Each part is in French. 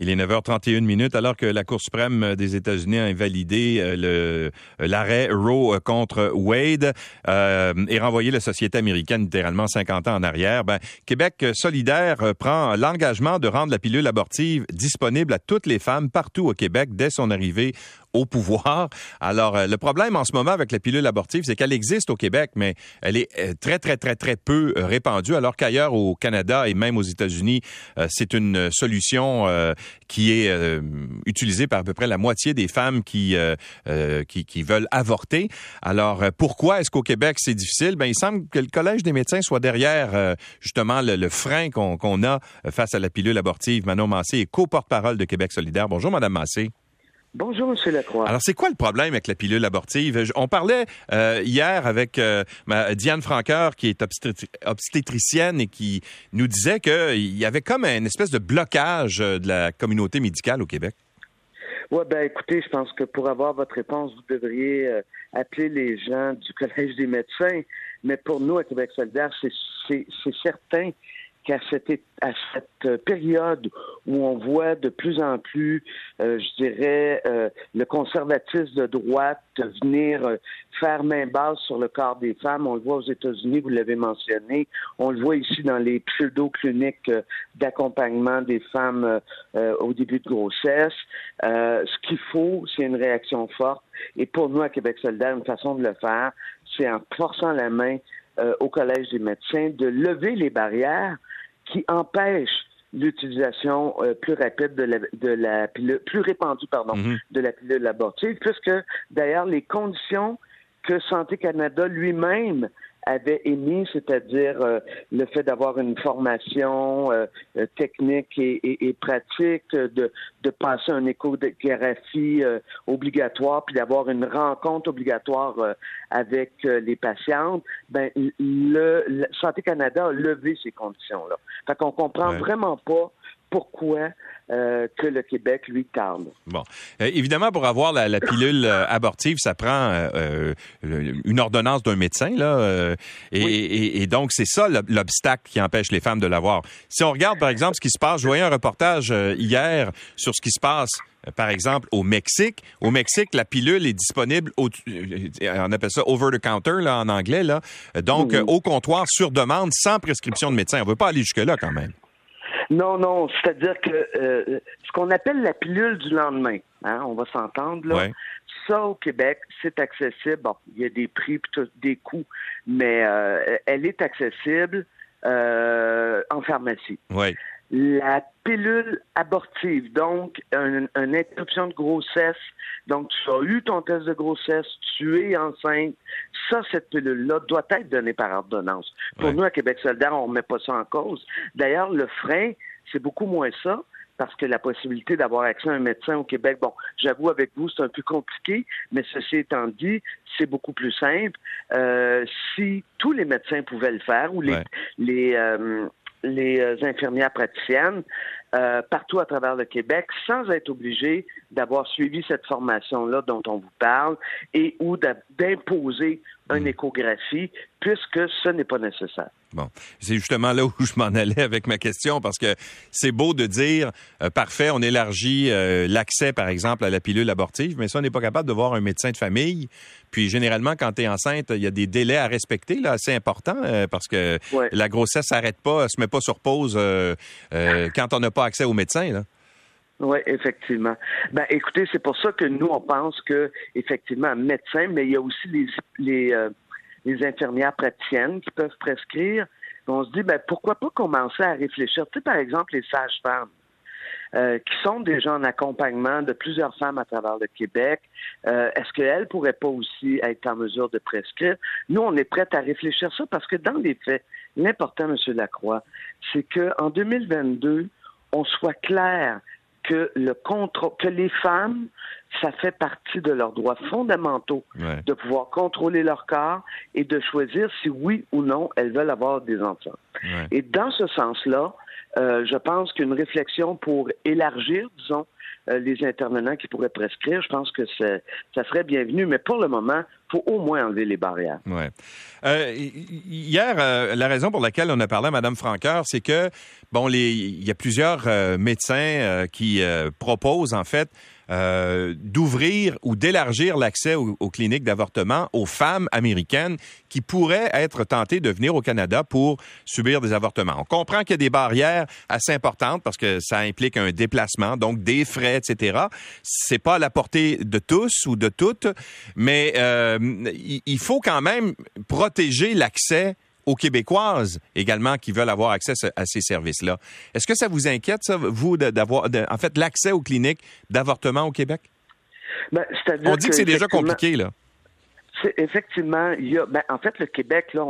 Il est 9h31 minutes alors que la Cour suprême des États-Unis a invalidé euh, euh, l'arrêt Roe contre Wade euh, et renvoyé la société américaine littéralement 50 ans en arrière. Ben, Québec solidaire prend l'engagement de rendre la pilule abortive disponible à toutes les femmes partout au Québec dès son arrivée au pouvoir. Alors, euh, le problème en ce moment avec la pilule abortive, c'est qu'elle existe au Québec, mais elle est euh, très, très, très, très peu euh, répandue, alors qu'ailleurs au Canada et même aux États-Unis, c'est une solution qui est utilisée par à peu près la moitié des femmes qui, qui, veulent avorter. Alors, pourquoi est-ce qu'au Québec, c'est difficile? Ben, il semble que le Collège des médecins soit derrière justement le, frein qu'on a face à la pilule abortive. Manon Massé est co-porte-parole de Québec solidaire. Bonjour, Madame Massé. Bonjour, M. Lacroix. Alors, c'est quoi le problème avec la pilule abortive? On parlait euh, hier avec euh, Diane Franqueur, qui est obstétricienne et qui nous disait qu'il y avait comme une espèce de blocage euh, de la communauté médicale au Québec. Oui, ben écoutez, je pense que pour avoir votre réponse, vous devriez appeler les gens du Collège des médecins. Mais pour nous, à Québec solidaire, c'est certain qu'à à cette période où on voit de plus en plus, euh, je dirais, euh, le conservatisme de droite venir euh, faire main basse sur le corps des femmes, on le voit aux États-Unis, vous l'avez mentionné, on le voit ici dans les pseudo-cliniques d'accompagnement des femmes au début de grossesse. ce qu'il faut, c'est une réaction forte. Et pour nous, à Québec solidaire, une façon de le faire, c'est en forçant la main au Collège des médecins de lever les barrières qui empêche l'utilisation euh, plus rapide de la, de la pilule, plus répandue, pardon, mhm. de la pilule abortive, puisque d'ailleurs les conditions que Santé Canada lui-même avait émis, c'est-à-dire euh, le fait d'avoir une formation euh, euh, technique et, pratique, de, de passer une échographie obligatoire, puis d'avoir une rencontre obligatoire avec les patientes, ben le, Santé Canada a levé ces conditions-là. Fait qu'on comprend vraiment pas pourquoi euh, que le Québec lui tarde. Bon, euh, évidemment, pour avoir la, pilule euh, abortive, ça prend une ordonnance d'un médecin là, et, donc c'est ça l'obstacle qui empêche les femmes de l'avoir. Si on regarde par exemple ce qui se passe, je voyais un reportage hier sur ce qui se passe par exemple, au Mexique. Au Mexique, la pilule est disponible, au, on appelle ça over the counter là, en anglais, là. donc au comptoir sur demande, sans prescription de médecin. On ne veut pas aller jusque-là quand même. Non, non, c'est-à-dire que euh, ce qu'on appelle la pilule du lendemain, hein, on va s'entendre là. Ça au Québec, c'est accessible. Bon, il y a des prix, des coûts, mais euh, elle est accessible euh, en pharmacie. Oui. La pilule abortive, donc une, interruption de grossesse, donc tu as eu ton test de grossesse, tu es enceinte, ça, cette pilule-là doit être donnée par ordonnance. Pour nous, à Québec solidaire, on ne met pas ça en cause. D'ailleurs, le frein, c'est beaucoup moins ça parce que la possibilité d'avoir accès à un médecin au Québec, bon, j'avoue avec vous, c'est un peu compliqué, mais ceci étant dit, c'est beaucoup plus simple. Euh, si tous les médecins pouvaient le faire ou les, les, euh, les euh, infirmières praticiennes euh, partout à travers le Québec sans être obligés d'avoir suivi cette formation-là dont on vous parle et ou d'imposer une hmm. échographie puisque ce n'est pas nécessaire. Bon, c'est justement là où je m'en allais avec ma question parce que c'est beau de dire euh, parfait, on élargit euh, l'accès par exemple à la pilule abortive, mais ça on n'est pas capable de voir un médecin de famille. Puis généralement quand tu es enceinte, il y a des délais à respecter là assez importants euh, parce que la grossesse s'arrête pas, elle se met pas sur pause quand on n'a pas accès au médecin là. Oui, effectivement. Ben, écoutez, c'est pour ça que nous, on pense que, effectivement, médecin, mais il y a aussi les, les, les infirmières praticiennes qui peuvent prescrire. On se dit, ben, pourquoi pas commencer à réfléchir. Tu sais, par exemple, les sages-femmes. Euh, qui sont déjà en accompagnement de plusieurs femmes à travers le Québec. Euh, est-ce qu'elles pourraient pas aussi être en mesure de prescrire? Nous, on est prêts à réfléchir ça parce que dans les faits, l'important, M. Lacroix, c'est qu'en 2022, on soit clair que le contrôle, que les femmes, ça fait partie de leurs droits fondamentaux de pouvoir contrôler leur corps et de choisir si oui ou non elles veulent avoir des enfants. Et dans ce sens-là, je pense qu'une réflexion pour élargir, disons, les intervenants qui pourraient prescrire, je pense que ça serait bienvenu. Mais pour le moment, il faut au moins enlever les barrières. Ouais. hier, la raison pour laquelle on a parlé à Mme Franqueur, c'est que, bon, il y a plusieurs médecins qui proposent, en fait, euh, d'ouvrir ou d'élargir l'accès aux, cliniques d'avortement aux femmes américaines qui pourraient être tentées de venir au Canada pour subir des avortements. On comprend qu'il y a des barrières assez importantes parce que ça implique un déplacement, donc des frais, etc. C'est pas à la portée de tous ou de toutes, mais euh, il faut quand même protéger l'accès aux Québécoises également qui veulent avoir accès à ces services-là. Est-ce que ça vous inquiète, ça, vous, d'avoir, en fait, l'accès aux cliniques d'avortement au Québec? Ben, on dit que, c'est déjà compliqué, là. Effectivement, il y a, ben, en fait, le Québec, là,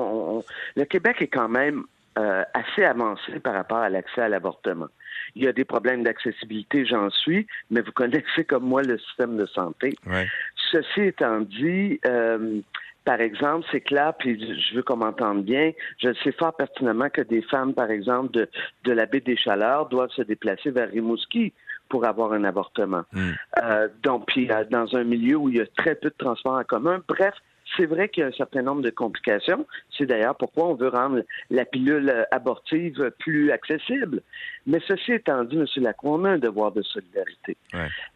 le Québec est quand même euh, assez avancé par rapport à l'accès à l'avortement. Il y a des problèmes d'accessibilité, j'en suis, mais vous connaissez comme moi le système de santé. Ceci étant dit, euh, par exemple, c'est clair, puis je veux qu'on m'entende bien, je sais fort pertinemment que des femmes, par exemple, de, de la baie des Chaleurs doivent se déplacer vers Rimouski pour avoir un avortement. Hmm. Euh, donc, puis euh, dans un milieu où il y a très peu de transports en commun. Bref, c'est vrai qu'il y a un certain nombre de complications. C'est d'ailleurs pourquoi on veut rendre la pilule abortive plus accessible. Mais ceci étant dit, M. Lacroix, on a un devoir de solidarité.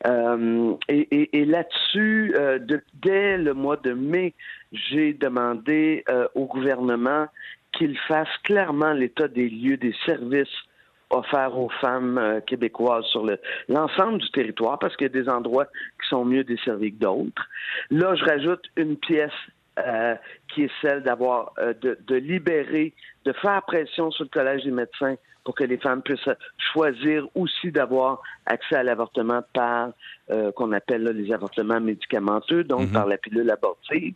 Euh, et, là-dessus, euh, dès le mois de mai, j'ai demandé euh, au gouvernement qu'il fasse clairement l'état des lieux des services offert aux femmes euh, québécoises sur l'ensemble du territoire parce qu'il y a des endroits qui sont mieux desservis que d'autres. Là, je rajoute une pièce euh, qui est celle d'avoir euh, de, de, libérer, de faire pression sur le Collège des médecins pour que les femmes puissent choisir aussi d'avoir accès à l'avortement par qu'on appelle les avortements médicamenteux, donc mm-hmm. par la pilule abortive.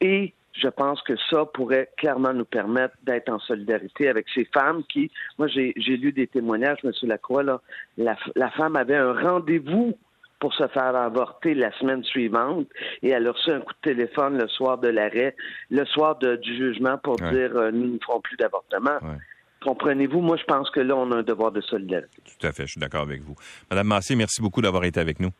Et je pense que ça pourrait clairement nous permettre d'être en solidarité avec ces femmes qui, moi j'ai lu des témoignages, M. Lacroix, là, la, la femme avait un rendez-vous pour se faire avorter la semaine suivante et elle a reçu un coup de téléphone le soir de l'arrêt, le soir du jugement pour dire euh, nous ne ferons plus d'avortement. Comprenez-vous, moi je pense que là on a un devoir de solidarité. Tout à fait, je suis d'accord avec vous. Madame Massé, merci beaucoup d'avoir été avec nous.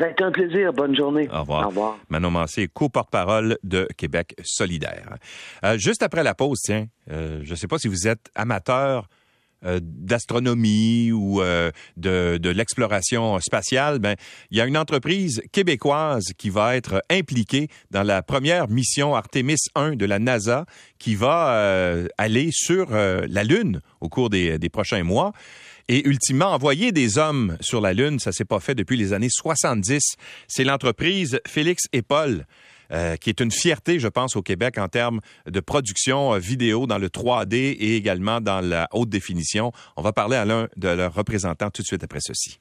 Ça a été un plaisir. Bonne journée. Au revoir. Au revoir. Manon Massé, co-porte-parole de Québec solidaire. Euh, juste après la pause, tiens, euh, je ne sais pas si vous êtes amateur euh, d'astronomie ou de, de l'exploration spatiale, ben il y a une entreprise québécoise qui va être impliquée dans la première mission Artemis 1 de la NASA qui va aller sur la Lune au cours des, des prochains mois. Et ultimement, envoyer des hommes sur la Lune, ça s'est pas fait depuis les années 70. C'est l'entreprise Félix et Paul. Euh, qui est une fierté, je pense, au Québec en termes de production euh, vidéo dans le 3D et également dans la haute définition. On va parler à l'un de leurs représentants tout de suite après ceci.